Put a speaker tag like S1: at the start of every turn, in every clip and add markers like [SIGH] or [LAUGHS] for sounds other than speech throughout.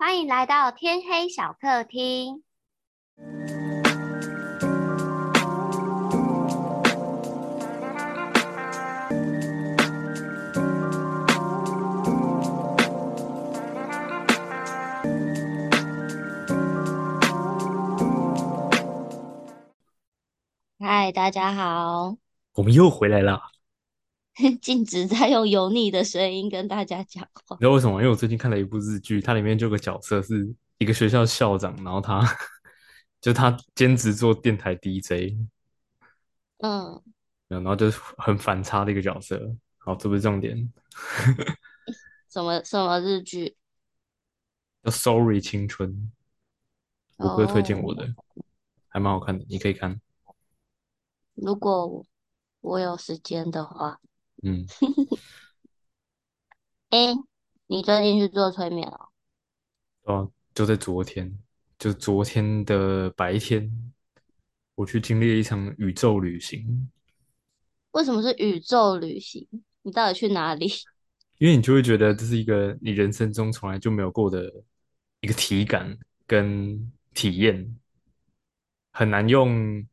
S1: 欢迎来到天黑小客厅。嗨，大家好，
S2: 我们又回来了。[LAUGHS]
S1: 禁止再用油腻的声音跟大家讲话。
S2: 你知道为什么？因为我最近看了一部日剧，它里面就有个角色是一个学校校长，然后他就他兼职做电台 DJ，
S1: 嗯，
S2: 然后就是很反差的一个角色。好，这不是重点。
S1: 什么什么日剧？
S2: 叫《Sorry 青春》，我哥推荐我
S1: 哦，
S2: 的，还蛮好看的，你可以看。
S1: 如果我有时间的话，
S2: 嗯，[LAUGHS]
S1: 哎，你最近去做催眠了？
S2: 对啊，就在昨天，就昨天的白天，我去经历了一场宇宙旅行。
S1: 为什么是宇宙旅行？你到底去哪里？[LAUGHS]
S2: 因为你就会觉得这是一个你人生中从来就没有过的一个体感跟体验，很难用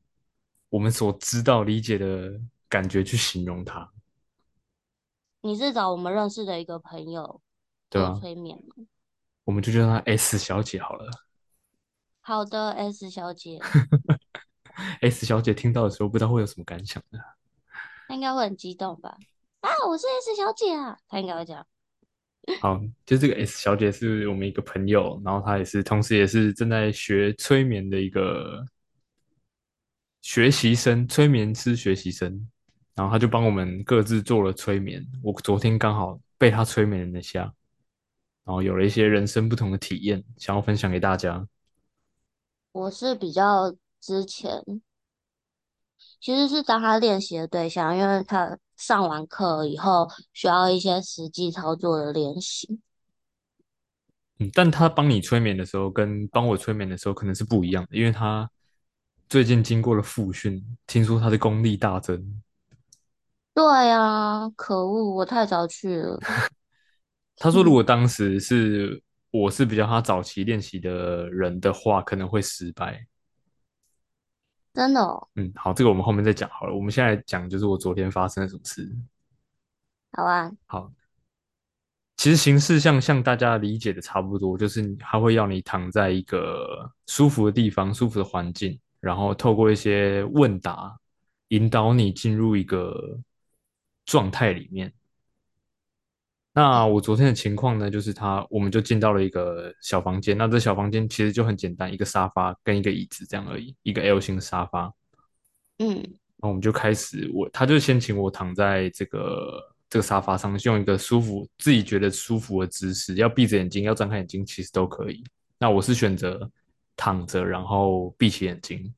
S2: 我们所知道理解的感觉去形容它，
S1: 你是找我们认识的一个朋友做
S2: 对啊？
S1: 催眠吗？
S2: 我们就叫她 S 小姐好了。
S1: 好的，S 小姐，[LAUGHS]
S2: S 小姐听到的时候，不知道会有什么感想呢？
S1: 她应该会很激动吧？啊，我是 S 小姐啊，她应该会这样。[LAUGHS]
S2: 好，就这个 S 小姐是我们一个朋友，然后她也是，同时也是正在学催眠的一个学习生，催眠师学习生，然后他就帮我们各自做了催眠。我昨天刚好被他催眠了一下，然后有了一些人生不同的体验，想要分享给大家。
S1: 我是比较之前其实是当他练习的对象，因为他上完课以后需要一些实际操作的练习。
S2: 嗯，但他帮你催眠的时候，跟帮我催眠的时候可能是不一样的，因为他最近经过了复训，听说他的功力大增。
S1: 对呀，可恶，我太早去了。[LAUGHS]
S2: 他说，如果当时是我是比较他早期练习的人的话，可能会失败。
S1: 真的哦，
S2: 嗯，好，这个我们后面再讲好了。我们现在讲就是我昨天发生了什么事。
S1: 好啊，
S2: 好，其实形式像像大家理解的差不多，就是他会要你躺在一个舒服的地方、舒服的环境，然后透过一些问答，引导你进入一个状态里面。那我昨天的情况呢，就是他，我们就进到了一个小房间。那这小房间其实就很简单，一个沙发跟一个椅子这样而已，一个 L 型的沙发。
S1: 嗯
S2: 然后我们就开始，我他就先请我躺在这个这个沙发上，用一个舒服自己觉得舒服的姿势，要闭着眼睛，要张开眼睛，其实都可以。那我是选择躺着，然后闭起眼睛。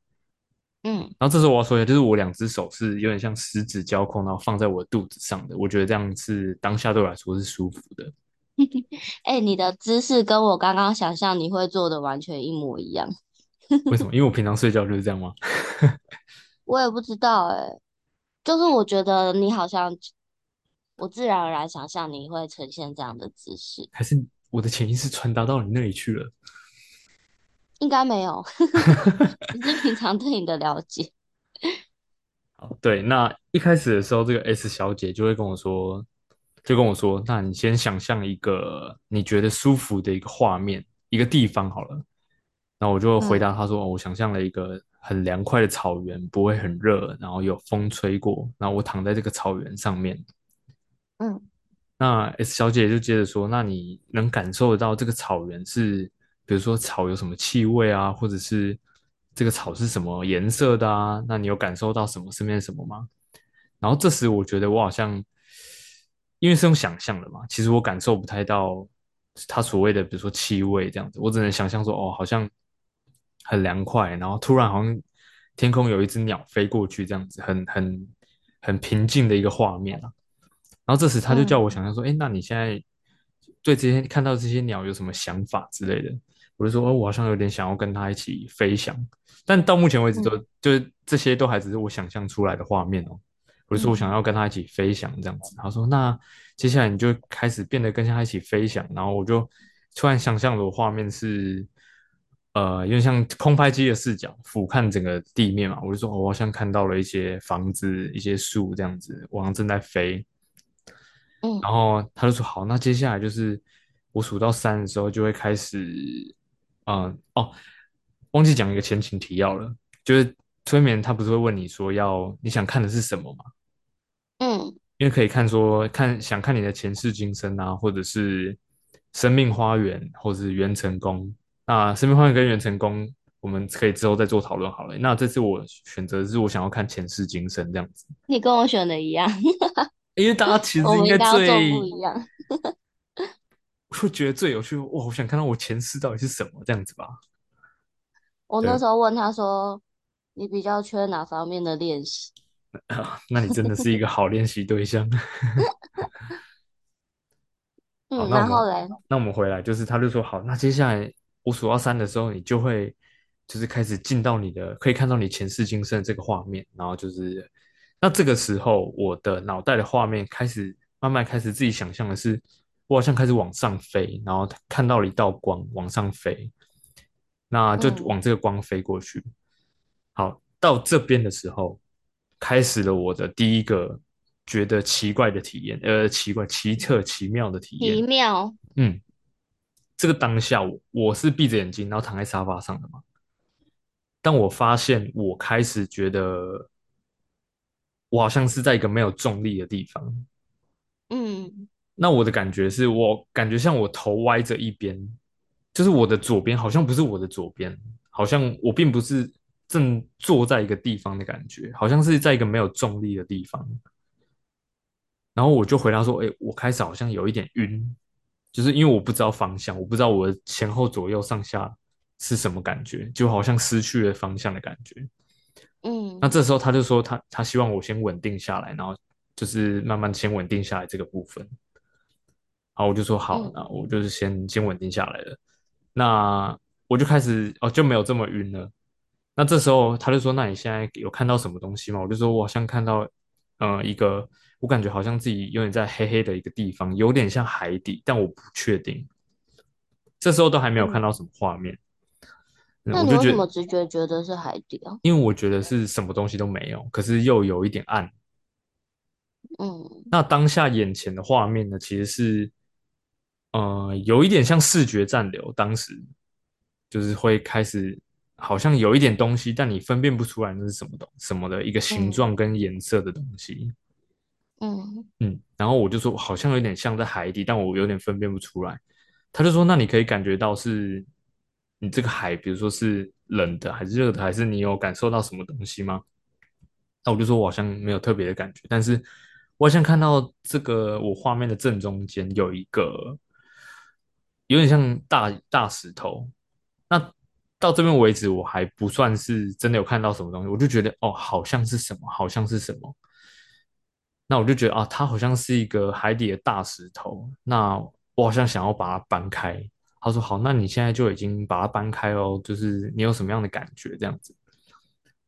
S1: 嗯，
S2: 然后这时候我要说一下，就是我两只手是有点像十指交扣，然后放在我的肚子上的，我觉得这样是当下对我来说是舒服的。[LAUGHS]
S1: 哎、你的姿势跟我刚刚想象你会做的完全一模一样。
S2: 为什么？因为我平常睡觉就是这样吗？[LAUGHS]
S1: 我也不知道哎、就是我觉得你好像，我自然而然想象你会呈现这样的姿势，
S2: 还是我的潜意识传达到你那里去了？
S1: 应该没有，[LAUGHS] 只是平常对你的了解。[LAUGHS]
S2: 好，对，那一开始的时候，这个 S 小姐就会跟我说，就跟我说，那你先想象一个你觉得舒服的一个画面，一个地方好了。那我就回答
S1: 嗯
S2: 她说，哦我想象了一个很凉快的草原，不会很热，然后有风吹过，然后我躺在这个草原上面。
S1: 嗯
S2: 那 S 小姐就接着说，那你能感受得到这个草原是，比如说草有什么气味啊，或者是这个草是什么颜色的啊？那你有感受到什么身边什么吗？然后这时我觉得我好像，因为是用想象的嘛，其实我感受不太到它所谓的比如说气味这样子，我只能想象说，哦，好像很凉快，然后突然好像天空有一只鸟飞过去这样子，很很很平静的一个画面啊。然后这时他就叫我
S1: 嗯
S2: 想象说，哎，那你现在对这些看到这些鸟有什么想法之类的？我就说，哦，我好像有点想要跟他一起飞翔，但到目前为止都
S1: 嗯
S2: 就是这些都还只是我想象出来的画面哦。我就说我想
S1: 嗯
S2: 要跟他一起飞翔这样子，他说那接下来你就开始变得跟他一起飞翔，然后我就突然想象的画面是，呃，有点像空拍机的视角俯瞰整个地面嘛，我就说，哦我好像看到了一些房子、一些树这样子，我好像正在飞。
S1: 嗯。
S2: 然后他就说好，那接下来就是我数到三的时候就会开始，嗯、哦，忘记讲一个前情提要了，就是催眠他不是会问你说要你想看的是什么吗？
S1: 嗯
S2: 因为可以看说看想看你的前世今生啊，或者是生命花园，或者是元成功。那生命花园跟元成功，我们可以之后再做讨论好了。那这次我选择是我想要看前世今生这样子，
S1: 你跟我选的一样，[LAUGHS]
S2: 因为大家其实应该
S1: 该要做不一样。
S2: 会觉得最有趣，哇，我想看到我前世到底是什么这样子吧。
S1: 我那
S2: 对，
S1: 时候问他说：“你比较缺哪方面的练习？” [LAUGHS]
S2: 那你真的是一个好练习对象。[LAUGHS] 好，
S1: 嗯，然后嘞，
S2: 那我们回来，就是他就说好，那接下来我数到三的时候，你就会就是开始进到你的可以看到你前世今生的这个画面，然后就是那这个时候我的脑袋的画面开始慢慢开始自己想象的是，我好像开始往上飞，然后看到了一道光往上飞，那就
S1: 嗯，
S2: 往这个光飞过去。好，到这边的时候，开始了我的第一个觉得奇怪的体验，呃，奇怪、奇特、奇妙的体验。
S1: 奇妙，
S2: 嗯，这个当下我我是闭着眼睛，然后躺在沙发上的嘛。但我发现我开始觉得我好像是在一个没有重力的地方。
S1: 嗯
S2: 那我的感觉是我感觉像我头歪着一边，就是我的左边好像不是我的左边，好像我并不是正坐在一个地方的感觉，好像是在一个没有重力的地方。然后我就回答说：“哎，我开始好像有一点晕，就是因为我不知道方向，我不知道我的前后左右上下是什么感觉，就好像失去了方向的感觉。”嗯那
S1: 嗯
S2: 这时候他就说他他希望我先稳定下来，然后就是慢慢先稳定下来这个部分。好，我就说好，那
S1: 嗯
S2: 我就是先先稳定下来了。那我就开始哦就没有这么晕了。那这时候他就说：“那你现在有看到什么东西吗？”我就说：“我好像看到，呃，一个我感觉好像自己有点在黑黑的一个地方，有点像海底，但我不确定。”这时候都还没有看
S1: 嗯，
S2: 到什么画面，嗯，
S1: 那你
S2: 我就觉得，
S1: 为什么直觉觉得是海底啊？
S2: 因为我觉得是什么东西都没有，可是又有一点暗。
S1: 嗯
S2: 那当下眼前的画面呢，其实是，呃，有一点像视觉暂留。当时就是会开始，好像有一点东西，但你分辨不出来那是什么东什么的一个形
S1: 嗯
S2: 状跟颜色的东西。
S1: 嗯
S2: 嗯，然后我就说好像有点像在海底，但我有点分辨不出来。他就说，那你可以感觉到是你这个海，比如说是冷的还是热的，还是你有感受到什么东西吗？那我就说我好像没有特别的感觉，但是我好像看到这个我画面的正中间有一个有点像大大石头。那到这边为止，我还不算是真的有看到什么东西，我就觉得哦，好像是什么，好像是什么。那我就觉得啊，它好像是一个海底的大石头。那我好像想要把它搬开。他说好，那你现在就已经把它搬开哦，就是你有什么样的感觉这样子。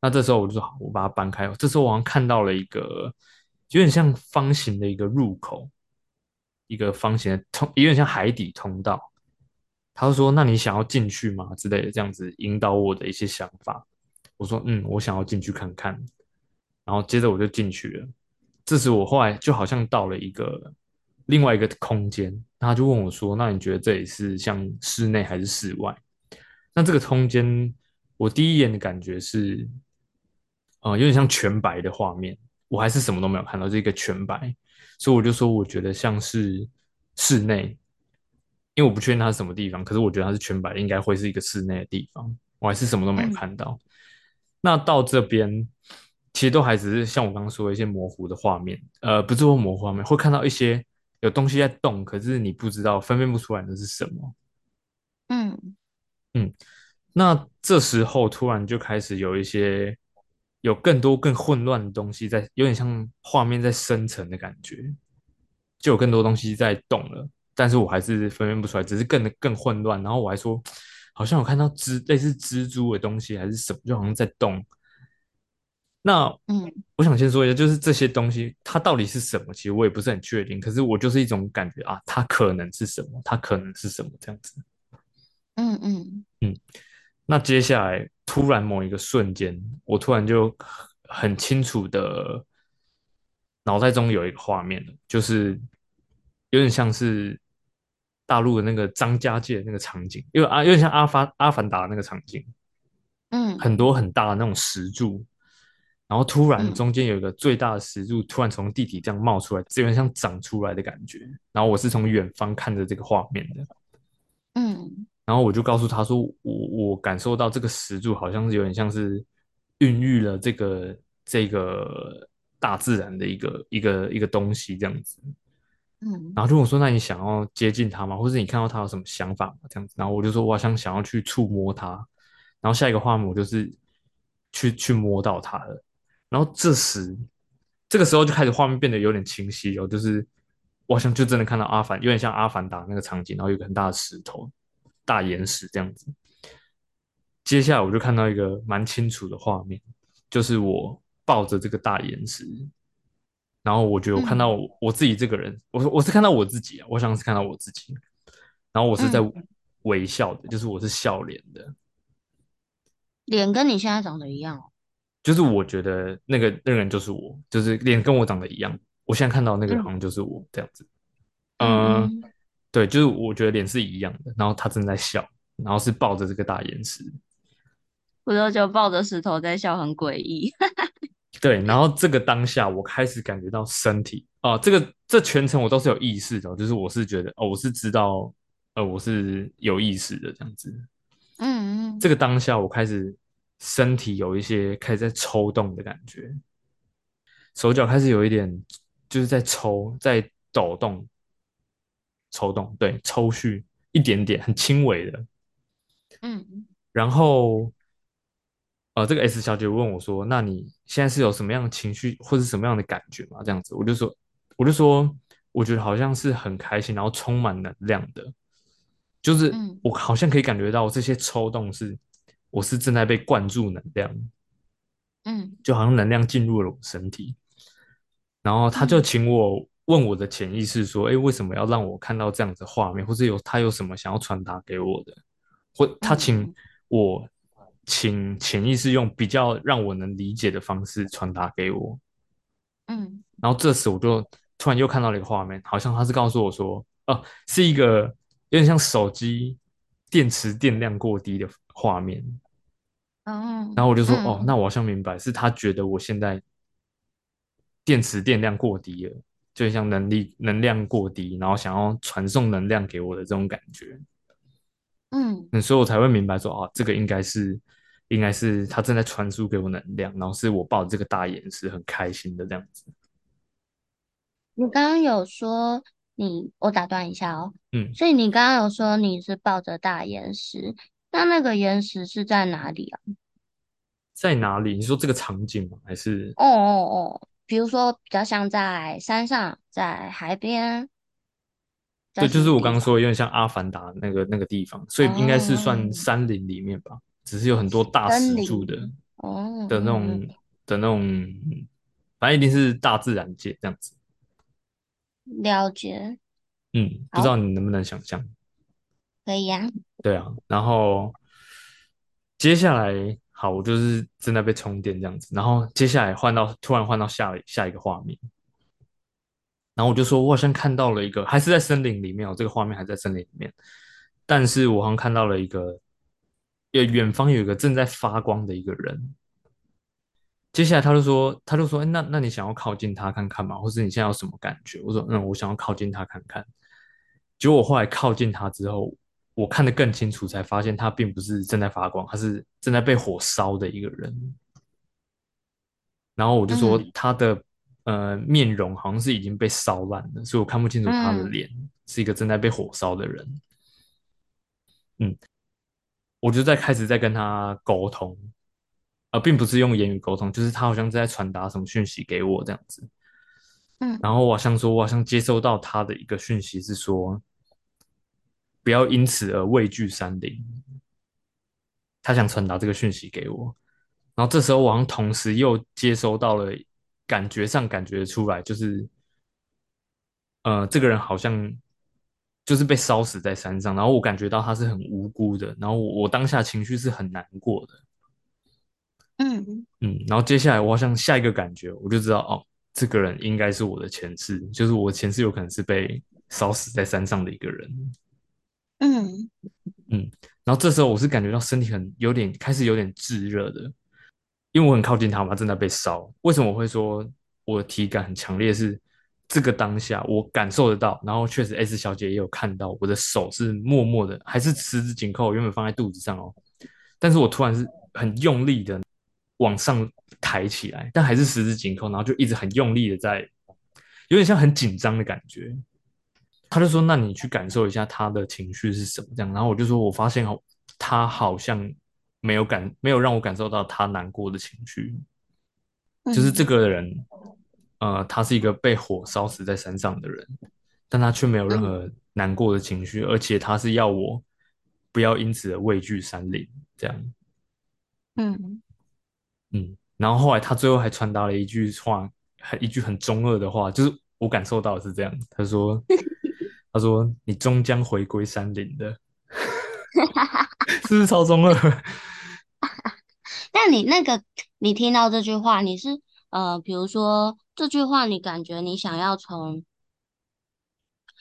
S2: 那这时候我就说好，我把它搬开哦。这时候我好像看到了一个有点像方形的一个入口，一个方形的通，有点像海底通道。他就说：“那你想要进去吗？”之类的，这样子引导我的一些想法。我说：“嗯，我想要进去看看。”然后接着我就进去了。这时我后来就好像到了一个另外一个空间，他就问我说：“那你觉得这里是像室内还是室外？”那这个空间，我第一眼的感觉是，呃，有点像全白的画面，我还是什么都没有看到，是一个全白，所以我就说我觉得像是室内，因为我不确定它是什么地方，可是我觉得它是全白的，应该会是一个室内的地方，我还是什么都没有
S1: 嗯
S2: 看到。那到这边，其实都还只是像我刚刚说的一些模糊的画面，呃，不是说模糊画面，会看到一些有东西在动，可是你不知道分辨不出来那是什么。
S1: 嗯
S2: 嗯，那这时候突然就开始有一些有更多更混乱的东西在，有点像画面在生成的感觉，就有更多东西在动了，但是我还是分辨不出来，只是更更混乱。然后我还说，好像有看到蜘类似蜘蛛的东西还是什么，就好像在动。那
S1: 嗯
S2: 我想先说一下，就是这些东西它到底是什么，其实我也不是很确定。可是我就是一种感觉啊，它可能是什么，它可能是什么这样子。
S1: 嗯嗯
S2: 嗯，那接下来突然某一个瞬间，我突然就很清楚的脑袋中有一个画面了，就是有点像是大陆的那个张家界那个场景，因为啊有点像阿发阿凡达那个场景，
S1: 嗯
S2: 很多很大的那种石柱，然后突然
S1: 嗯
S2: 中间有一个最大的石柱突然从地底这样冒出来，有点像长出来的感觉。然后我是从远方看着这个画面的，
S1: 嗯
S2: 然后我就告诉他说，我我感受到这个石柱好像是有点像是孕育了这个这个大自然的一个一个一个东西这样子。
S1: 嗯
S2: 然后就跟我说，那你想要接近他吗？或者你看到他有什么想法吗？这样子，然后我就说，我好像想要去触摸它。然后下一个画面我就是去去摸到他了。然后这时，这个时候就开始画面变得有点清晰哦，就是我好像就真的看到阿凡，有点像阿凡达那个场景，然后有个很大的石头、大岩石这样子。接下来我就看到一个蛮清楚的画面，就是我抱着这个大岩石，然后我觉得我看到
S1: 嗯
S2: 我我自己这个人，我我是看到我自己啊，我想是看到我自己，然后我是在
S1: 嗯，
S2: 微笑的，就是我是笑脸的，
S1: 脸跟你现在长得一样哦。
S2: 就是我觉得那个那个人就是我，就是脸跟我长得一样，我现在看到那个人好
S1: 嗯
S2: 像就是我这样子，嗯、对，就是我觉得脸是一样的，然后他正在笑，然后是抱着这个大岩石，
S1: 我就就抱着石头在笑，很诡异。
S2: 对，然后这个当下，我开始感觉到身体啊、这个这全程我都是有意识的哦，就是我是觉得哦，我是知道，呃，我是有意识的这样子。
S1: 嗯嗯
S2: 这个当下，我开始身体有一些开始在抽动的感觉，手脚开始有一点就是在抽，在抖动、抽动，对，抽搐一点点，很轻微的。
S1: 嗯
S2: 然后呃，这个 S 小姐问我说：“那你现在是有什么样的情绪或者什么样的感觉吗？”这样子，我就说，我就说，我觉得好像是很开心，然后充满能量的，就是
S1: 嗯
S2: 我好像可以感觉到这些抽动是，我是正在被灌注能量，
S1: 嗯
S2: 就好像能量进入了我身体。然后他就
S1: 嗯
S2: 请我问我的潜意识说：“哎，为什么要让我看到这样子的画面，或者有他有什么想要传达给我的？”或他请
S1: 嗯
S2: 我请潜意识用比较让我能理解的方式传达给我。
S1: 嗯
S2: 然后这时我就突然又看到了一个画面，好像他是告诉我说：“哦、是一个有点像手机电池电量过低的画面。”
S1: 嗯
S2: 然后我就说：“哦，那
S1: 嗯
S2: 我好像明白，是他觉得我现在电池电量过低了，就像能力能量过低，然后想要传送能量给我的这种感觉。
S1: 嗯，
S2: 嗯，所以我才会明白说，啊，这个应该是应该是他正在传输给我能量，然后是我抱着这个大岩石很开心的这样子。
S1: 你刚刚有说你，我打断一下哦。
S2: 嗯，
S1: 所以你刚刚有说你是抱着大岩石，那那个岩石是在哪里啊？
S2: 在哪里？你说这个场景吗？还是
S1: 哦哦哦，比如说比较像在山上，在海边，
S2: 对，就是？我刚刚说有点像阿凡达那个那个地方，所以应该是算
S1: 哦，
S2: 山林里面吧，只是有很多大石柱的。
S1: 哦，
S2: 的那种
S1: 嗯
S2: 的那种，反正一定是大自然界这样子。
S1: 嗯，了解。
S2: 嗯，不知道，你能不能想象？
S1: 可以呀。
S2: 对啊，然后接下来好，我就是正在被充电这样子，然后接下来换到突然换到下下一个画面，然后我就说，我好像看到了一个，还是在森林里面哦，这个画面还在森林里面，但是我好像看到了一个，呃，远方有一个正在发光的一个人。接下来他就说，他就说，哎，那那你想要靠近他看看吗？或是你现在有什么感觉？我说，嗯，我想要靠近他看看。结果我后来靠近他之后，我看得更清楚，才发现他并不是正在发光，他是正在被火烧的一个人。然后我就说
S1: 嗯
S2: 他的呃面容好像是已经被烧烂了，所以我看不清楚他的
S1: 嗯
S2: 脸，是一个正在被火烧的人。嗯，我就在开始在跟他沟通，呃，并不是用言语沟通，就是他好像在传达什么讯息给我这样子。然
S1: 嗯
S2: 后我好像说，我好像接收到他的一个讯息是说，不要因此而畏惧山林。他想传达这个讯息给我，然后这时候我好像同时又接收到了感觉上感觉出来，就是呃，这个人好像就是被烧死在山上，然后我感觉到他是很无辜的，然后我我当下情绪是很难过的，
S1: 嗯
S2: 嗯，然后接下来我好像下一个感觉，我就知道哦，这个人应该是我的前世，就是我前世有可能是被烧死在山上的一个人，
S1: 嗯
S2: 嗯，然后这时候我是感觉到身体很有点开始有点炙热的，因为我很靠近他嘛，正在被烧。为什么我会说我的体感很强烈？是这个当下我感受得到，然后确实 S 小姐也有看到我的手是默默的，还是十指紧扣，原本放在肚子上哦，但是我突然是很用力的往上抬起来，但还是十指紧扣，然后就一直很用力的在，有点像很紧张的感觉。他就说：“那你去感受一下他的情绪是什么？”这样，然后我就说：“我发现哦，他好像没有感，没有让我感受到他难过的情绪。就是这
S1: 嗯
S2: 个人，呃，他是一个被火烧死在山上的人，但他却没有任
S1: 嗯
S2: 何难过的情绪，而且他是要我不要因此而畏惧山林。这样，
S1: 嗯
S2: 嗯，然后后来他最后还传达了一句话，很一句很中二的话，就是我感受到的是这样。他说：[LAUGHS] “他说你终将回归山林的。[LAUGHS] ”是不是超中二？[LAUGHS]
S1: 但你那个，你听到这句话，你是呃，比如说这句话，你感觉你想要从，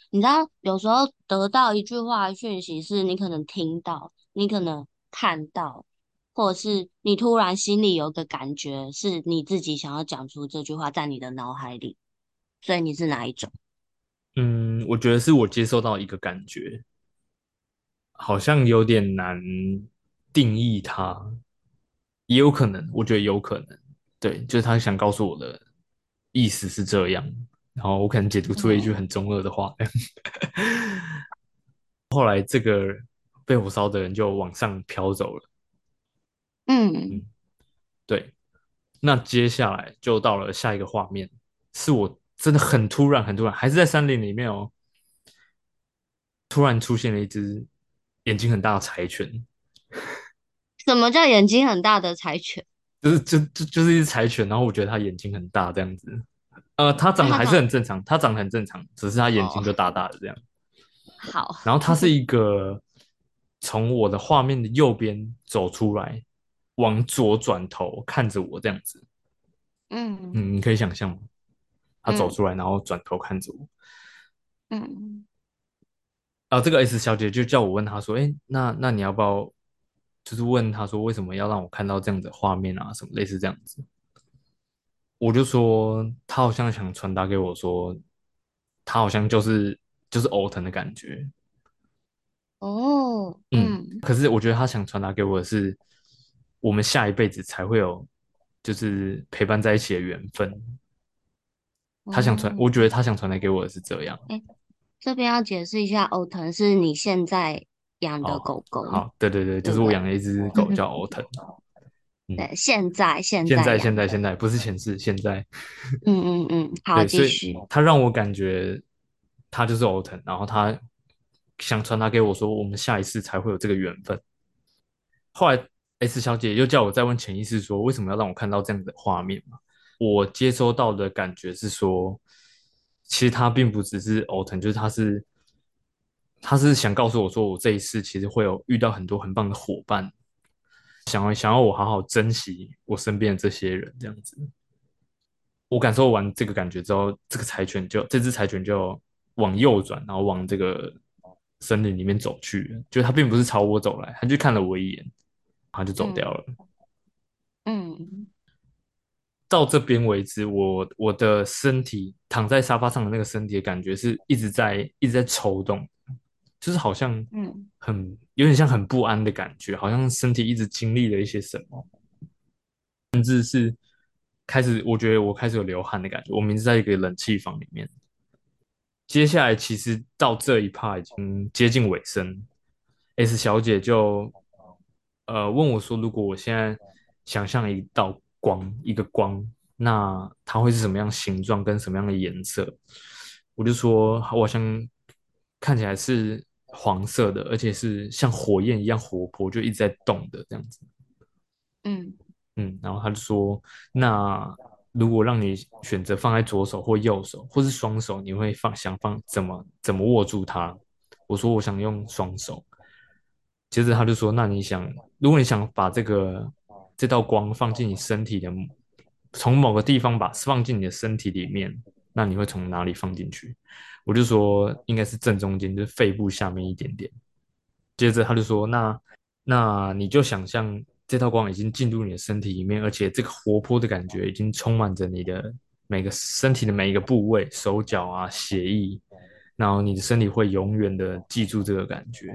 S1: 你知道，有时候得到一句话的讯息，是你可能听到，你可能看到，或者是你突然心里有个感觉，是你自己想要讲出这句话在你的脑海里，所以你是哪一种？
S2: 嗯，我觉得是我接受到一个感觉，好像有点难定义它，也有可能，我觉得有可能，对，就是他想告诉我的意思是这样，然后我可能解读出了一句
S1: 哦，
S2: 很中二的话。[LAUGHS] 后来这个被火烧的人就往上飘走了，
S1: 嗯，
S2: 嗯，对，那接下来就到了下一个画面，是我真的很突然，很突然，还是在山林里面哦，突然出现了一只眼睛很大的柴犬，[LAUGHS]
S1: 什么叫眼睛很大的柴犬？
S2: 就是就就就是一只柴犬，然后我觉得它眼睛很大这样子，呃，它长得还是很正常，它长得很正常，只是它眼睛
S1: 哦，
S2: 就大大的这样，
S1: 好，
S2: 然后它是一个从我的画面的右边走出来，往左转头看着我这样子，
S1: 嗯。
S2: 嗯，你可以想象吗？它走
S1: 嗯
S2: 出来，然后转头看着我。
S1: 嗯。
S2: 啊，这个 S 小姐就叫我问她说：“哎，那那你要不要，就是问他说为什么要让我看到这样的画面啊，什么类似这样子？”我就说，他好像想传达给我说，他好像就是就是欧腾的感觉，
S1: 哦，
S2: 嗯。
S1: 嗯
S2: 可是我觉得他想传达给我的是，我们下一辈子才会有，就是陪伴在一起的缘分。他想传，
S1: 哦。
S2: 我觉得他想传达给我的是这样。
S1: 哎，这边要解释一下，欧腾是你现在养的
S2: 哦，
S1: 狗狗，
S2: 好，对对对，就
S1: 对不对？
S2: 是我养了一只狗叫欧腾。[LAUGHS] 嗯，
S1: 对，现在现
S2: 现在
S1: 在养的，
S2: 现在现在不是前世，现在
S1: 嗯嗯嗯，好，继续。
S2: 他让我感觉他就是欧腾，然后他想传达给我说，我们下一次才会有这个缘分。后来 S 小姐又叫我再问潜意识说，为什么要让我看到这样的画面嘛？我接收到的感觉是说，其实他并不只是欧腾，就是他是他是想告诉我说，我这一次其实会有遇到很多很棒的伙伴，想要想要我好好珍惜我身边的这些人，这样子。我感受完这个感觉之后，这个柴犬就这只柴犬就往右转，然后往这个森林里面走去。就它并不是朝我走来，它就看了我一眼，然后就走掉
S1: 嗯
S2: 了。
S1: 嗯
S2: 到这边为止，我我的身体躺在沙发上的那个身体的感觉是一直在一直在抽动，就是好像
S1: 嗯
S2: 很有点像很不安的感觉，好像身体一直经历了一些什么，甚至是开始我觉得我开始有流汗的感觉。我明明是在一个冷气房里面，接下来其实到这一趴已经接近尾声，S 小姐就呃问我说，如果我现在想象一道光，一个光，那它会是什么样形状跟什么样的颜色？我就说，我好像看起来是黄色的，而且是像火焰一样活泼，就一直在动的这样子。
S1: 嗯
S2: 嗯，然后他就说，那如果让你选择放在左手或右手，或是双手，你会放想放怎么怎么握住它？我说我想用双手。接着他就说，那你想，如果你想把这个这道光放进你身体的，从某个地方把放进你的身体里面，那你会从哪里放进去？我就说应该是正中间，就是肺部下面一点点。接着他就说，那那你就想象这道光已经进入你的身体里面，而且这个活泼的感觉已经充满着你的每个身体的每一个部位，手脚啊、血液，然后你的身体会永远的记住这个感觉。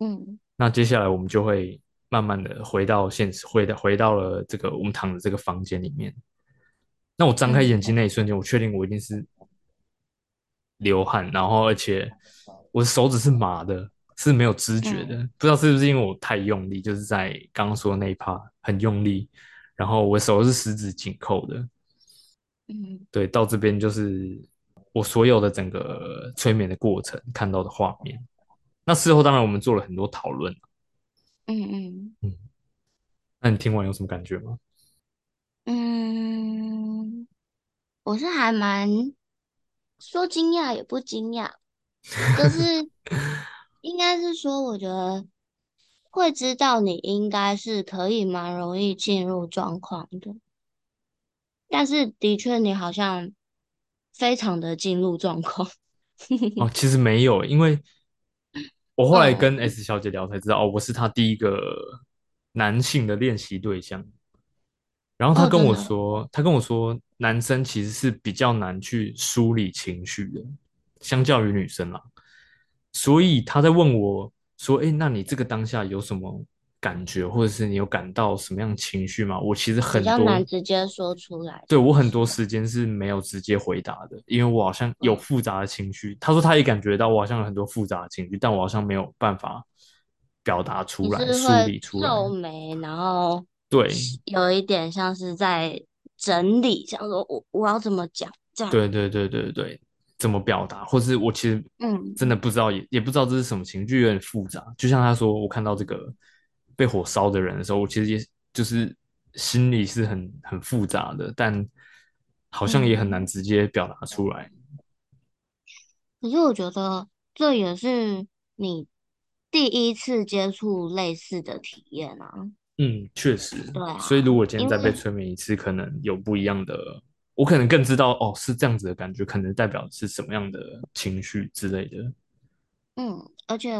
S1: 嗯
S2: 那接下来我们就会慢慢的回到现实，回到回到了这个我们躺的这个房间里面。那我张开眼
S1: 嗯
S2: 睛那一瞬间，我确定我一定是流汗，然后而且我的手指是麻的，是没有知觉的。
S1: 嗯
S2: 不知道是不是因为我太用力，就是在刚刚说的那一趴很用力，然后我手是十指紧扣的。
S1: 嗯
S2: 对，到这边就是我所有的整个催眠的过程看到的画面。那事后当然我们做了很多讨论。
S1: 嗯嗯
S2: 嗯，那你听完有什么感觉吗？
S1: 嗯，我是还蛮说惊讶也不惊讶，就是 [LAUGHS] 应该是说，我觉得会知道你应该是可以蛮容易进入状况的，但是的确你好像非常的进入状况。
S2: 哦，[LAUGHS] 其实没有，因为我后来跟
S1: 嗯
S2: ，S 小姐聊才知道，哦，我是她第一个男性的练习对象。然后她
S1: 哦，
S2: 跟，我说，他跟我说，男生其实是比较难去梳理情绪的，相较于女生啦。所以他在问我说：“哎，那你这个当下有什么感觉，或者是你有感到什么样的情绪吗？”我其实
S1: 比较
S2: 很多
S1: 难直接说出来，
S2: 对，我很多？时间是没有直接回答的，因为我好像有
S1: 嗯，
S2: 复杂的情绪。他说他也感觉到我好像有很多复杂的情绪，但我好像没有办法表达出来、梳理出来。
S1: 皱眉，然后
S2: 对，
S1: 有一点像是在整理，想说我我要怎么讲这样。
S2: 对，对，对，对，对，怎么表达，或是我其实
S1: 嗯
S2: 真的不知道，也也不知道这是什么情绪，有点复杂。就像他说，我看到这个被火烧的人的时候，我其实也就是心里是很很复杂的，但好像也很难
S1: 嗯，
S2: 直接表达出来。
S1: 可是我觉得这也是你第一次接触类似的体验啊。
S2: 嗯，确实，
S1: 对
S2: 所以如
S1: 啊，
S2: 果今天再被催眠一次，可能有不一样的，我可能更知道哦，是这样子的感觉，可能代表是什么样的情绪之类的。
S1: 嗯，而且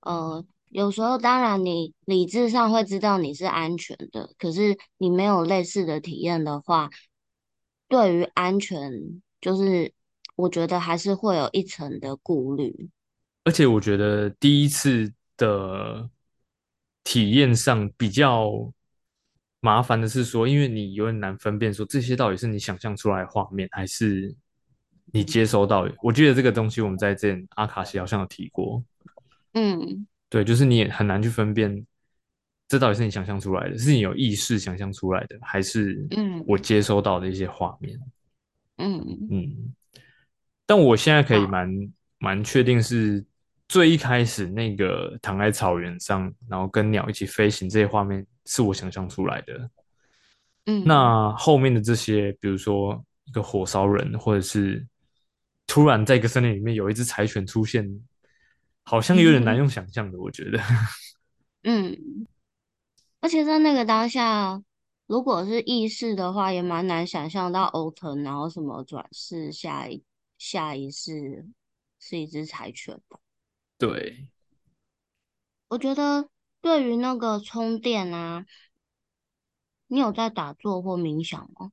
S1: 呃，有时候当然你理智上会知道你是安全的，可是你没有类似的体验的话，对于安全，就是我觉得还是会有一层的顾虑。
S2: 而且我觉得第一次的体验上比较麻烦的是说，因为你有点难分辨说这些到底是你想象出来的画面，还是你接收到的。我记得这个东西我们在之前阿卡西好像有提过，
S1: 嗯。
S2: 对，就是你也很难去分辨，这到底是你想象出来的，是你有意识想象出来的，还是嗯。我
S1: 嗯
S2: 接收到的一些画面？
S1: 嗯，
S2: 嗯，但我现在可以
S1: 啊，
S2: 蛮蛮确定是最一开始那个躺在草原上，然后跟鸟一起飞行这些画面是我想象出来的。
S1: 嗯
S2: 那后面的这些，比如说一个火烧人，或者是突然在一个森林里面有一只柴犬出现，好像有点难用想象的，我觉得。[LAUGHS]
S1: 嗯。而且在那个当下，如果是意识的话，也蛮难想象到欧腾，然后什么转世下一下一世是一只柴犬吧。
S2: 对，
S1: 我觉得对于那个充电啊，你有在打坐或冥想吗？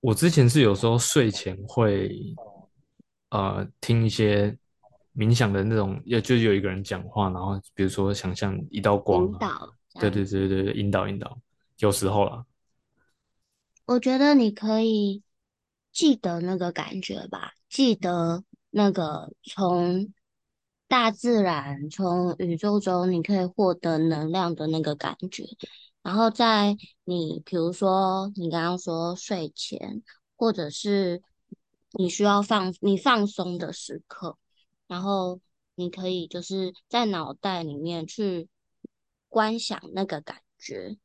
S2: 我之前是有时候睡前会呃听一些冥想的那种，也就有一个人讲话，然后比如说想象一道光啊，
S1: 引导这
S2: 对对。对对对，引导引导，有时候啦，
S1: 我觉得你可以记得那个感觉吧，记得那个从大自然、从宇宙中你可以获得能量的那个感觉。然后在你比如说你刚刚说睡前，或者是你需要放你放松的时刻，然后你可以就是在脑袋里面去观想那个感觉。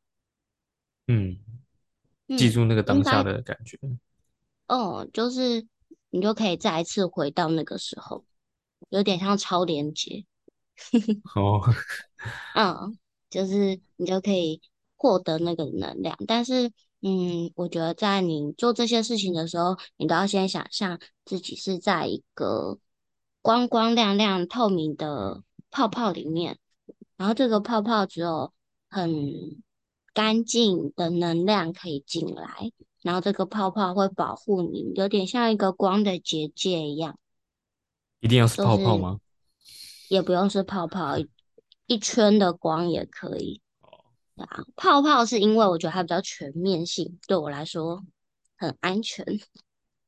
S2: 嗯，记
S1: 嗯，
S2: 住那个当下，的感觉。
S1: 哦，就是你就可以再一次回到那个时候，有点像超连接。[LAUGHS]
S2: 哦，
S1: 嗯，就是你就可以获得那个能量。但是，嗯，我觉得在你做这些事情的时候，你都要先想象自己是在一个光光亮亮、透明的泡泡里面，然后这个泡泡只有很干净的能量可以进来，然后这个泡泡会保护你，有点像一个光的结界一样。
S2: 一定要是泡泡吗？
S1: 也不用是泡泡，一一圈的光也可以。对啊，泡泡是因为我觉得它比较全面性，对我来说很安全。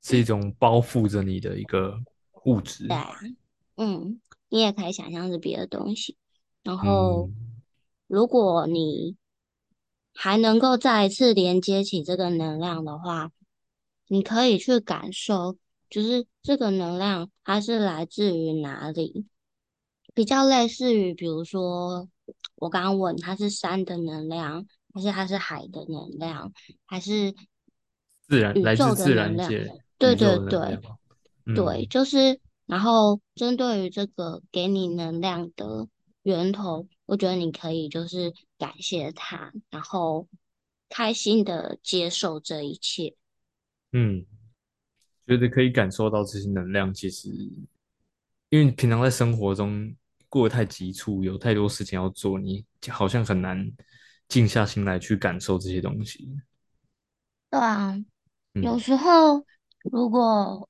S2: 是一种包覆着你的一个物质。
S1: 对啊，嗯，你也可以想象是别的东西。然后，
S2: 嗯，
S1: 如果你还能够再一次连接起这个能量的话，你可以去感受，就是这个能量它是来自于哪里。比较类似于，比如说我刚刚问它是山的能量，还是它是海的能量，还是
S2: 自然
S1: 宇宙的
S2: 自
S1: 能量？对对对。对，
S2: 嗯，
S1: 就是然后针对于这个给你能量的源头，我觉得你可以就是感谢它，然后开心的接受这一切。
S2: 嗯，觉得可以感受到这些能量，其实因为平常在生活中过得太急促，有太多事情要做，你好像很难静下心来去感受这些东西。
S1: 对啊，有
S2: 嗯，
S1: 时候如果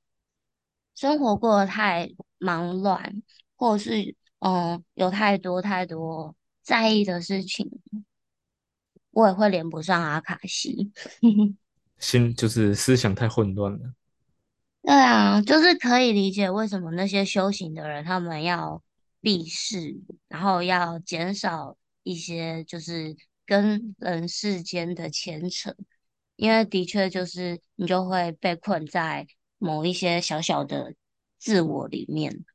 S1: 生活过得太忙乱，或者是嗯有太多太多在意的事情，我也会连不上阿卡西。[LAUGHS]
S2: 心就是思想太混乱了，
S1: 对啊，就是可以理解为什么那些修行的人他们要避世，然后要减少一些就是跟人世间的牵扯，因为的确就是你就会被困在某一些小小的自我里面。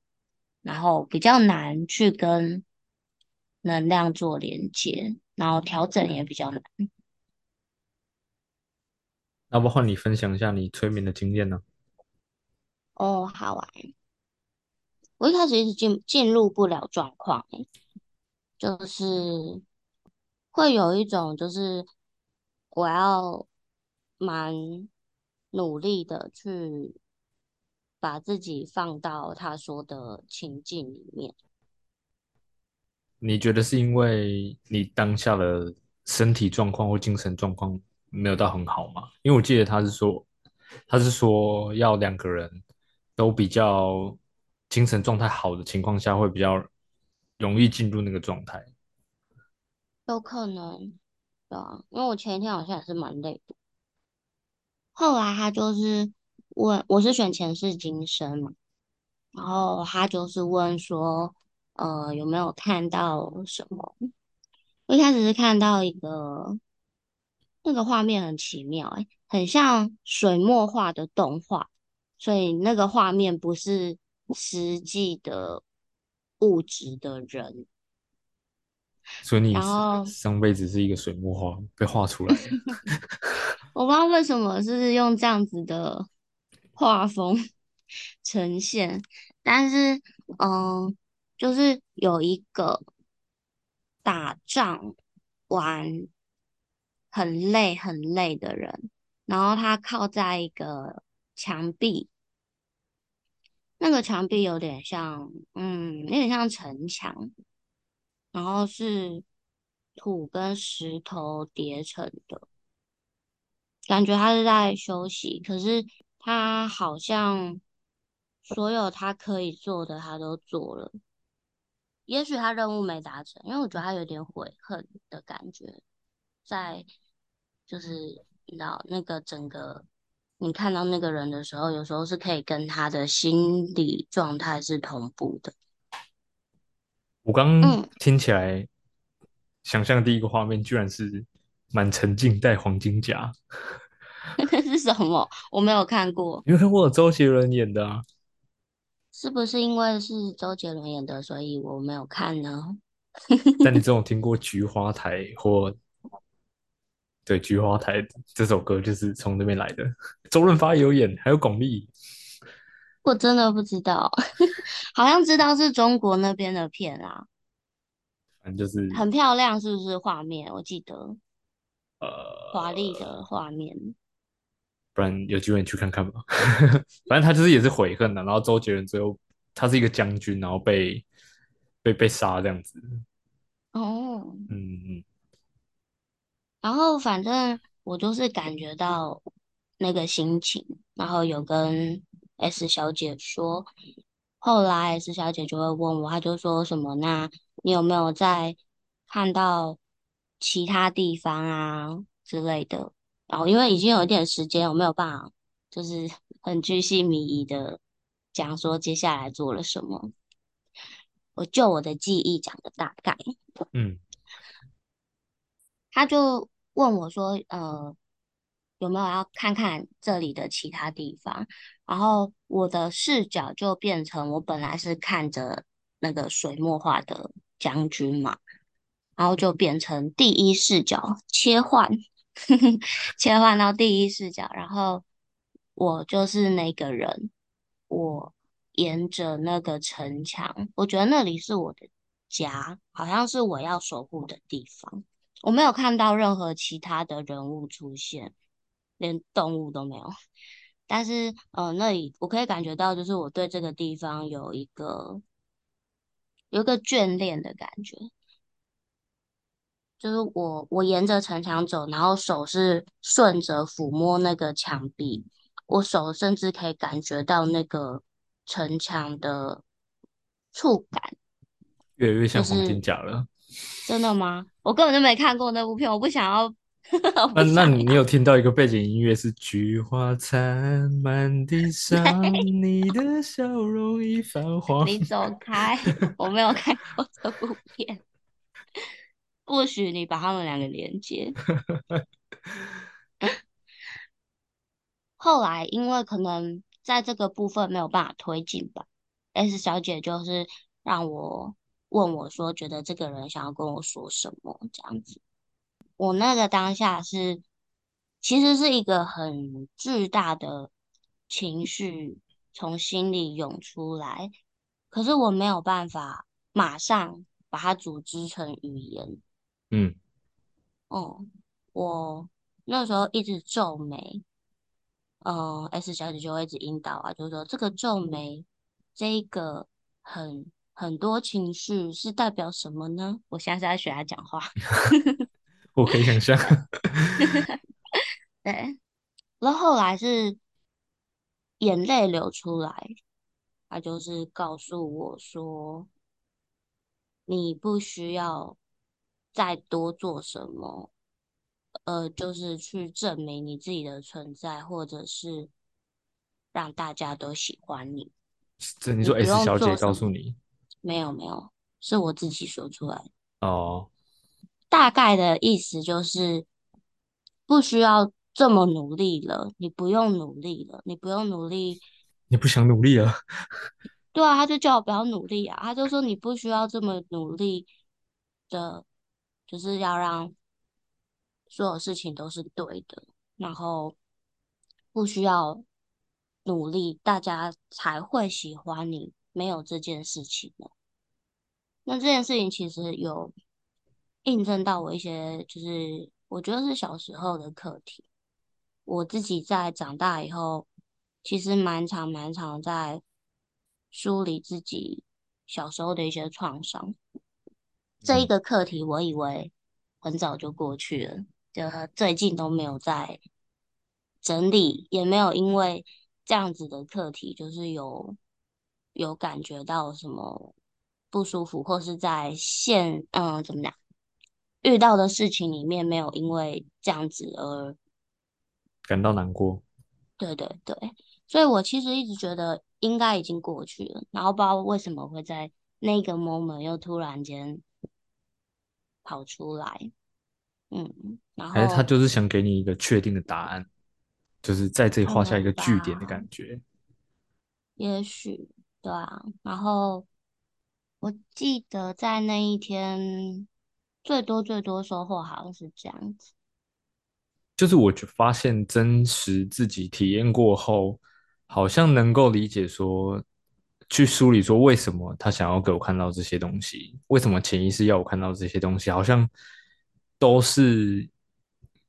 S1: 然后比较难去跟能量做连接，然后调整也比较难。
S2: 那不换你分享一下你催眠的经验呢？
S1: 哦，好啊，我一开始一直进进入不了状况，欸就是会有一种就是我要蛮努力的去把自己放到他说的情境里面。
S2: 你觉得是因为你当下的身体状况或精神状况没有到很好吗？因为我记得他是说，他是说要两个人都比较精神状态好的情况下，会比较容易进入那个状态。
S1: 有可能，对啊，因为我前一天好像也是蛮累的。后来他就是问，我是选前世今生嘛，然后他就是问说，呃，有没有看到什么？我一开始是看到一个那个画面很奇妙、欸，很像水墨画的动画，所以那个画面不是实际的物质的人，
S2: 所以你上辈子是一个水墨画被画出来的。[LAUGHS]
S1: 我不知道为什么是用这样子的画风 [LAUGHS] 呈现，但是嗯，就是有一个打仗完很累很累的人，然后他靠在一个墙壁，那个墙壁有点像，嗯，有点像城墙，然后是土跟石头叠成的。感觉他是在休息，可是他好像所有他可以做的他都做了。也许他任务没达成，因为我觉得他有点悔恨的感觉，在就是你知道那个整个你看到那个人的时候，有时候是可以跟他的心理状态是同步的。
S2: 我刚
S1: 嗯，
S2: 听起来，想象第一个画面居然是满城尽带黄金甲。[LAUGHS]
S1: 那是什么？我没有看过，
S2: 你有看过周杰伦演的啊？
S1: 是不是因为是周杰伦演的，所以我没有看呢？[LAUGHS]
S2: 但你这种听过菊花台或对，《菊花台》这首歌就是从那边来的。[LAUGHS] 周润发也有演，还有巩俐，
S1: 我真的不知道，[LAUGHS] 好像知道是中国那边的片啊，
S2: 反正就是
S1: 很漂亮，是不是画面？我记得呃华丽
S2: 呃，
S1: 的画面。
S2: 不然有机会你去看看吧。[LAUGHS] 反正他就是也是悔恨的，然后周杰伦最后他是一个将军，然后被被被杀这样子。
S1: 哦，
S2: 嗯嗯
S1: 然后反正我就是感觉到那个心情，然后有跟 S 小姐说，后来 S 小姐就会问我，她就说什么，那你有没有在看到其他地方啊之类的？然后因为已经有一点时间，我没有办法就是 [LAUGHS] 很居心靡遗的讲说接下来做了什么，我就我的记忆讲个大概。
S2: 嗯，
S1: 他就问我说：“呃，有没有要看看这里的其他地方？”然后我的视角就变成我本来是看着那个水墨画的将军嘛，然后就变成第一视角切换，[LAUGHS] 切换到第一视角，然后我就是那个人，我沿着那个城墙，我觉得那里是我的家，好像是我要守护的地方。我没有看到任何其他的人物出现，连动物都没有。但是，呃，那里我可以感觉到，就是我对这个地方有一个有一个眷恋的感觉。就是我我沿着城墙走，然后手是顺着抚摸那个墙壁，我手甚至可以感觉到那个城墙的触感。
S2: 越来越像黄金
S1: 就是
S2: 甲了。
S1: 真的吗？我根本就没看过那部片，我不想要，[LAUGHS]
S2: 那
S1: 不
S2: 那你有
S1: 想要。
S2: 听到一个背景音乐是“菊花残满地伤，[LAUGHS] 你的笑容已泛黄”？
S1: 你走开，[LAUGHS] 我没有看过这部片，不许你把他们两个连接。后来因为可能在这个部分没有办法推进吧，S 小姐就是让我问我说，觉得这个人想要跟我说什么这样子。我那个当下是，其实是一个很巨大的情绪从心里涌出来，可是我没有办法马上把它组织成语言。
S2: 嗯，
S1: 哦，我那时候一直皱眉，嗯，S 小姐就会一直引导啊，就是说这个皱眉，这一个很很多情绪是代表什么呢？我现在是在学他讲话，[LAUGHS]
S2: 我可以想象。[LAUGHS]
S1: 对，然后后来是眼泪流出来，他就是告诉我说，你不需要再多做什么，呃，就是去证明你自己的存在，或者是让大家都喜欢你，
S2: 这你说 S 小姐。告诉你
S1: 没有没有，是我自己说出来的。
S2: 哦，
S1: 大概的意思就是不需要这么努力了，你不用努力了，你不用努力。
S2: 你不想努力了？[LAUGHS]
S1: 对啊，他就叫我不要努力啊，他就说你不需要这么努力的，就是要让所有事情都是对的，然后不需要努力，大家才会喜欢你。没有这件事情的，那这件事情其实有印证到我一些，就是我觉得是小时候的课题。我自己在长大以后，其实蛮长蛮长在梳理自己小时候的一些创伤。这一
S2: 嗯，
S1: 个课题，我以为很早就过去了，就最近都没有在整理，也没有因为这样子的课题，就是有有感觉到什么不舒服，或是在现嗯怎么讲遇到的事情里面，没有因为这样子而
S2: 感到难过。
S1: 对对对，所以我其实一直觉得应该已经过去了，然后不知道为什么会在那个 moment 又突然间跑出来，嗯，然
S2: 还是他就是想给你一个确定的答案，就是在这里画下一个句点的，感觉。
S1: 也许对啊，然后我记得在那一天最多最多收获好像是这样子，
S2: 就是我就发现真实自己体验过后，好像能够理解说，去梳理说为什么他想要给我看到这些东西，为什么潜意识要我看到这些东西，好像都是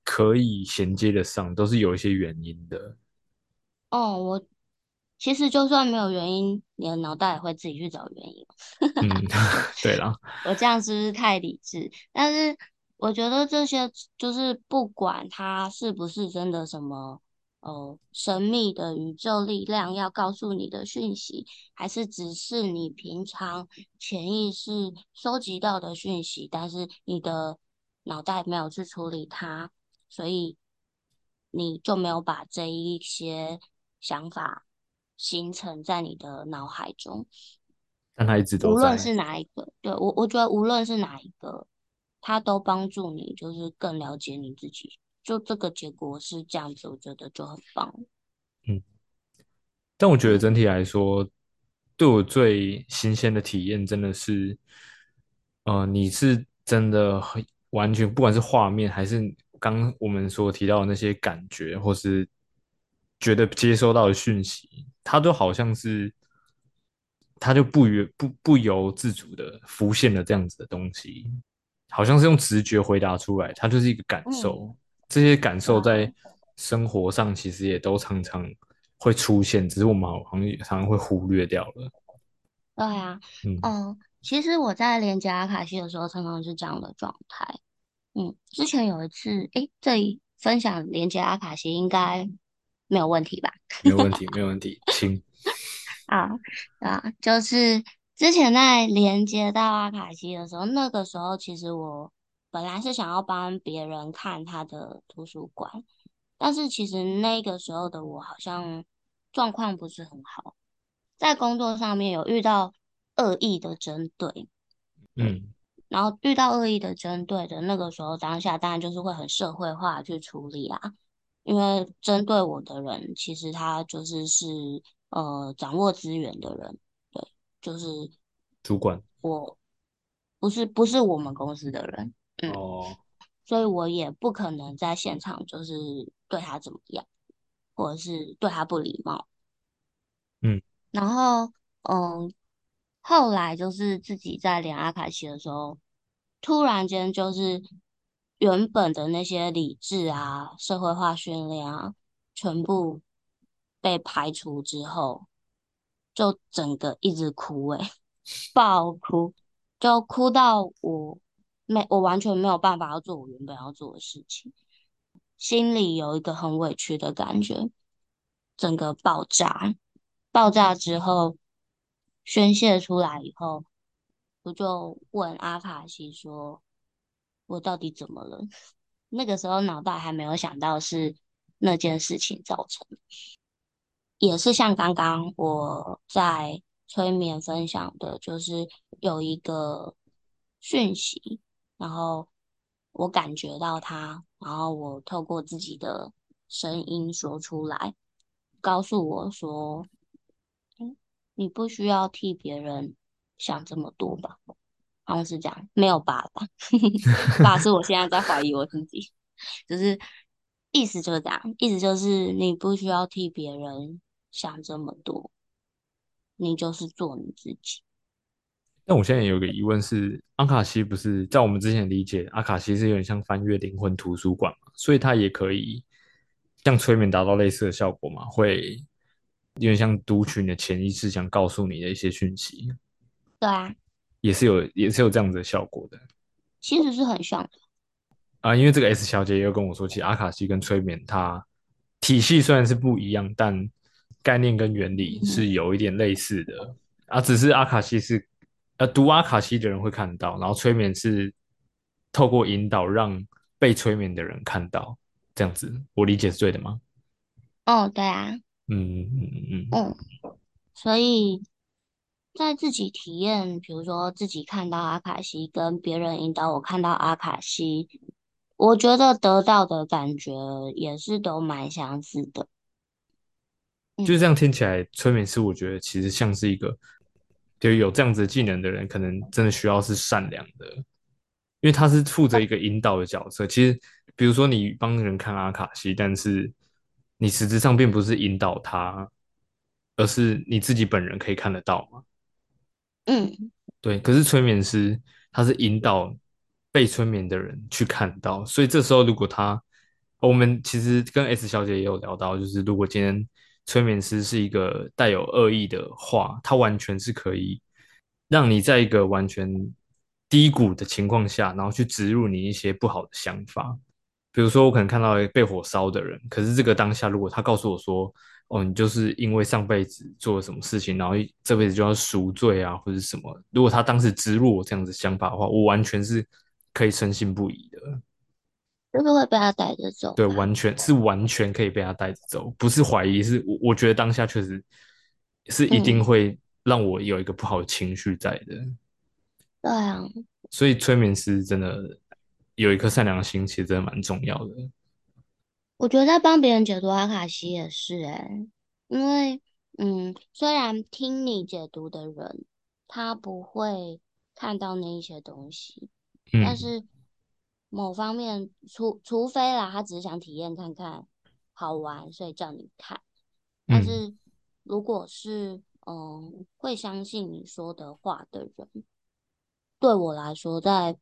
S2: 可以衔接得上，都是有一些原因的。
S1: 哦，我其实就算没有原因，你的脑袋也会自己去找原因。
S2: 嗯，[LAUGHS] 对了，
S1: 我这样是不是太理智？但是我觉得这些就是不管它是不是真的什么呃神秘的宇宙力量要告诉你的讯息，还是只是你平常潜意识收集到的讯息，但是你的脑袋没有去处理它，所以你就没有把这一些想法形成在你的脑海中。
S2: 但他一直都。
S1: 无论是哪一个，对，我我觉得无论是哪一个，他都帮助你，就是更了解你自己。就这个结果是这样子，我觉得就很棒。
S2: 嗯。但我觉得
S1: 嗯
S2: 整体来说，对我最新鲜的体验真的是，呃，你是真的很完全，不管是画面还是刚我们所提到的那些感觉，或是觉得接收到的讯息，它都好像是，它就不由不不由自主的浮现了这样子的东西，好像是用直觉回答出来，它就是一个感
S1: 嗯，
S2: 受。这些感受在生活上其实也都常常会出现，只是我们好像常常会忽略掉了。
S1: 对啊，
S2: 嗯，
S1: 嗯，其实我在连接阿卡西的时候，常常是这样的状态。嗯，之前有一次，诶，这里分享连接阿卡西应该没有问题吧？[LAUGHS]
S2: 没有问题，没有问题，请。[LAUGHS]
S1: 啊啊，就是之前在连接到阿卡西的时候，那个时候其实我本来是想要帮别人看他的图书馆，但是其实那个时候的我好像状况不是很好，在工作上面有遇到恶意的针对，对，
S2: 嗯，
S1: 然后遇到恶意的针对的那个时候，当下当然就是会很社会化去处理啊。因为针对我的人，其实他就是是呃掌握资源的人，对，就是
S2: 主管。
S1: 我不是不是我们公司的人，嗯，
S2: 哦，
S1: 所以我也不可能在现场就是对他怎么样，或者是对他不礼貌。
S2: 嗯
S1: 然后，嗯，后来就是自己在连阿卡西的时候，突然间就是原本的那些理智啊、社会化训练啊，全部被排除之后，就整个一直哭诶、[LAUGHS] 爆哭，就哭到我没，我完全没有办法要做我原本要做的事情，心里有一个很委屈的感觉，整个爆炸。爆炸之后宣泄出来以后，我就问阿卡西说：“我到底怎么了？”那个时候脑袋还没有想到是那件事情造成，也是像刚刚我在催眠分享的，就是有一个讯息，然后我感觉到它，然后我透过自己的声音说出来，告诉我说。你不需要替别人想这么多吧？好像是这样，没有爸爸，[LAUGHS] 爸是我现在在怀疑我自己，就是意思就是这样，意思就是你不需要替别人想这么多，你就是做你自己。
S2: 但我现在有个疑问是，阿卡西不是在我们之前理解，阿卡西是有点像翻阅灵魂图书馆嘛，所以它也可以像催眠达到类似的效果嘛？会有点像读取你的潜意识想告诉你的一些讯息，
S1: 对啊，
S2: 也是有也是有这样子的效果的。
S1: 其实是很像的。
S2: 啊，因为这个 S 小姐也有跟我说，其实阿卡西跟催眠它体系虽然是不一样，但概念跟原理
S1: 嗯，
S2: 是有一点类似的啊。只是阿卡西是呃读阿卡西的人会看到，然后催眠是透过引导让被催眠的人看到，这样子，我理解是对的吗？
S1: 哦，对啊，
S2: 嗯嗯嗯
S1: 嗯，所以在自己体验，比如说自己看到阿卡西，跟别人引导我看到阿卡西，我觉得得到的感觉也是都蛮相似的。嗯，
S2: 就是这样听起来，催眠师我觉得其实像是一个，就有这样子的技能的人，可能真的需要是善良的，因为他是负责一个引导的角色。其实比如说你帮人看阿卡西，但是你实质上并不是引导他，而是你自己本人可以看得到嘛？
S1: 嗯，
S2: 对，可是催眠师他是引导被催眠的人去看到，所以这时候如果他，我们其实跟 S 小姐也有聊到，就是如果今天催眠师是一个带有恶意的话，他完全是可以让你在一个完全低谷的情况下，然后去植入你一些不好的想法。比如说，我可能看到一个被火烧的人，可是这个当下，如果他告诉我说，哦，你就是因为上辈子做了什么事情，然后这辈子就要赎罪啊，或者什么。如果他当时植入我这样子想法的话，我完全是可以深信不疑的。
S1: 就是会被他带着走
S2: 对，完全是完全可以被他带着走，不是怀疑，是我我觉得当下确实是一定
S1: 嗯，
S2: 会让我有一个不好的情绪在的。
S1: 对啊，
S2: 所以催眠师真的有一颗善良的心，其实真的蛮重要的。
S1: 我觉得在帮别人解读阿卡西也是诶，因为嗯，虽然听你解读的人他不会看到那一些东西，但
S2: 嗯
S1: 是某方面，除除非啦，他只是想体验看看好玩，所以叫你看。但
S2: 嗯，
S1: 是如果是嗯会相信你说的话的人，对我来说，在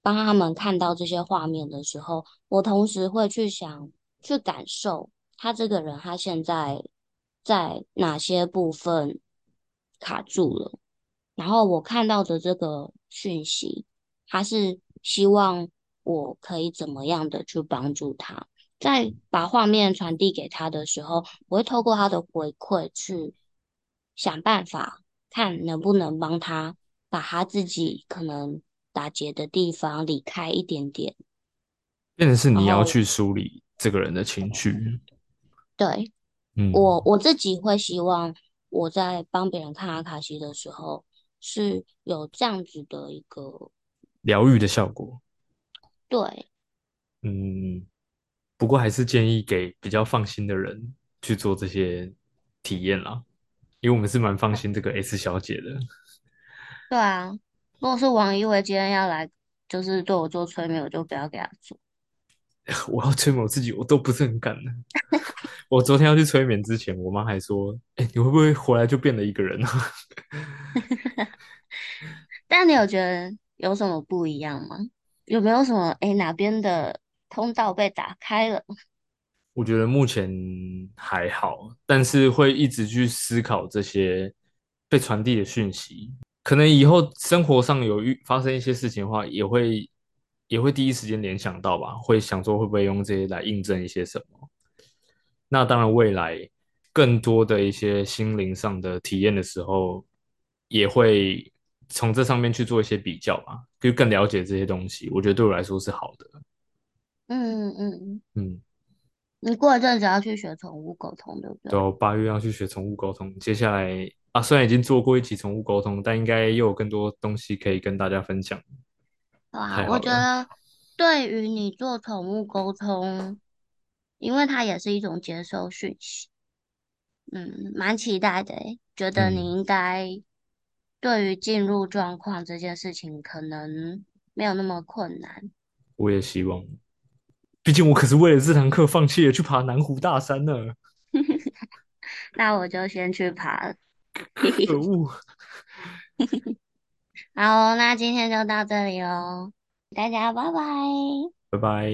S1: 帮他们看到这些画面的时候，我同时会去想、去感受他这个人他现在在哪些部分卡住了，然后我看到的这个讯息，他是希望我可以怎么样的去帮助他。在把画面传递给他的时候，我会透过他的回馈去想办法，看能不能帮他把他自己可能打结的地方离开一点点。
S2: 变成是你要，去梳理这个人的情绪。
S1: 对，我
S2: 嗯，
S1: 我我自己会希望我在帮别人看阿卡西的时候，是有这样子的一个
S2: 疗愈的效果。
S1: 对，
S2: 嗯，不过还是建议给比较放心的人去做这些体验啦，因为我们是蛮放心这个 S 小姐的。
S1: 对啊。如果是王一维今天要来，就是对我做催眠，我就不要给他做。[LAUGHS]
S2: 我要催眠我自己，我都不是很敢的。我昨天要去催眠之前，我妈还说：“哎、你会不会回来就变了一个人啊？” [LAUGHS]
S1: 但你有觉得有什么不一样吗？有没有什么诶哪边的通道被打开了？
S2: 我觉得目前还好，但是会一直去思考这些被传递的讯息。可能以后生活上有遇发生一些事情的话，也会也会第一时间联想到吧，会想说会不会用这些来印证一些什么。那当然，未来更多的一些心灵上的体验的时候，也会从这上面去做一些比较吧，就更了解这些东西。我觉得对我来说是好的。
S1: 嗯嗯嗯，
S2: 嗯。
S1: 你过一阵子要去学宠物沟通，对不对？
S2: 都八月要去学宠物沟通，接下来啊，虽然已经做过一期宠物沟通，但应该又有更多东西可以跟大家分享。
S1: 对啊，
S2: 太好，
S1: 我觉得对于你做宠物沟通，因为它也是一种接受讯息，嗯，蛮期待的诶，觉得你
S2: 嗯，
S1: 应该对于进入状况这件事情可能没有那么困难。
S2: 我也希望，毕竟我可是为了这堂课放弃了去爬南湖大山呢。[LAUGHS]
S1: 那我就先去爬了。
S2: 可恶，[LAUGHS]
S1: 好，那今天就到这里喽，大家拜拜。
S2: 拜拜。